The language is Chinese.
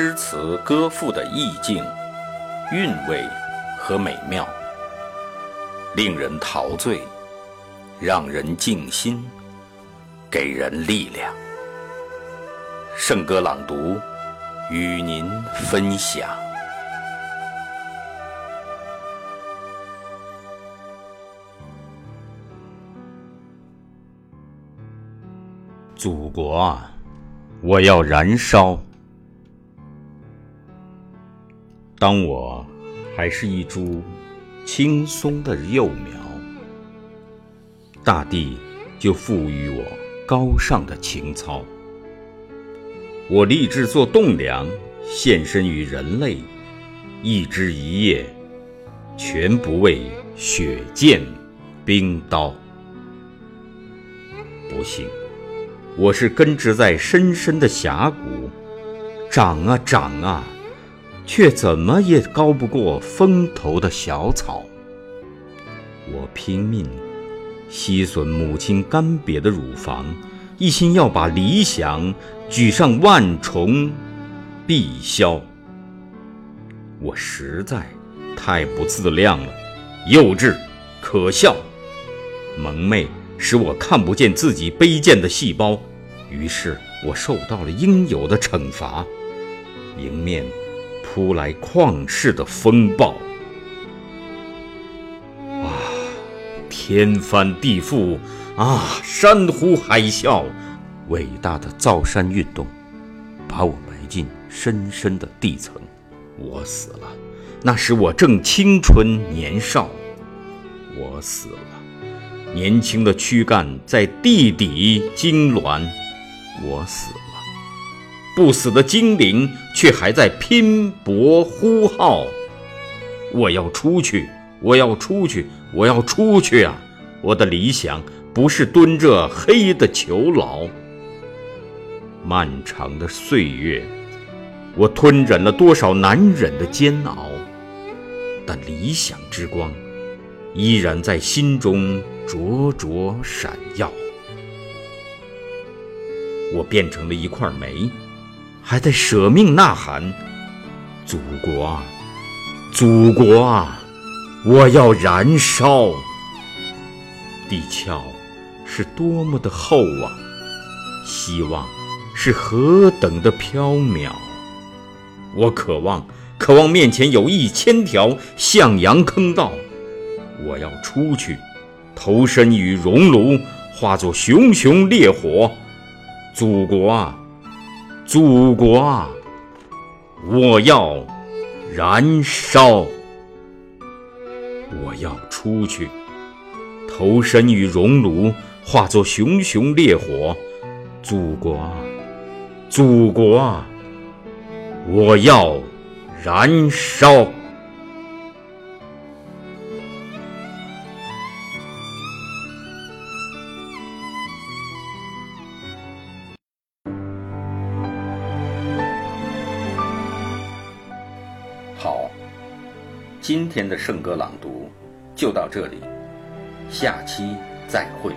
诗词歌赋的意境、韵味和美妙，令人陶醉，让人静心，给人力量。圣歌朗读，与您分享。祖国啊，我要燃烧！当我还是一株青松的幼苗，大地就赋予我高尚的情操。我立志做栋梁，献身于人类，一枝一叶，全不畏雪剑冰刀。不幸，我是根植在深深的峡谷，长啊长啊。却怎么也高不过风头的小草。我拼命吸吮母亲干瘪的乳房，一心要把理想举上万重碧霄。我实在太不自量了，幼稚可笑，蒙昧使我看不见自己卑贱的细胞，于是我受到了应有的惩罚，迎面。扑来旷世的风暴，啊，天翻地覆，啊，山呼海啸，伟大的造山运动把我埋进深深的地层。我死了，那时我正青春年少。我死了，年轻的躯干在地底痉挛。我死了。不死的精灵却还在拼搏呼号，我要出去，我要出去，我要出去啊！我的理想不是蹲着黑的囚牢。漫长的岁月，我吞忍了多少难忍的煎熬，但理想之光依然在心中灼灼闪耀。我变成了一块煤。还在舍命呐喊，祖国啊，祖国啊，我要燃烧！地壳是多么的厚啊，希望是何等的飘渺。我渴望，渴望面前有一千条向阳坑道，我要出去，投身于熔炉，化作熊熊烈火。祖国啊！祖国啊，我要燃烧！我要出去，投身于熔炉，化作熊熊烈火。祖国啊，祖国啊，我要燃烧！今天的圣歌朗读就到这里，下期再会。